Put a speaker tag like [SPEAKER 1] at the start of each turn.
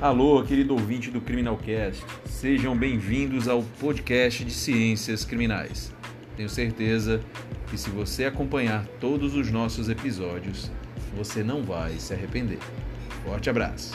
[SPEAKER 1] Alô, querido ouvinte do Criminalcast. Sejam bem-vindos ao podcast de Ciências Criminais. Tenho certeza que se você acompanhar todos os nossos episódios, você não vai se arrepender. Forte abraço.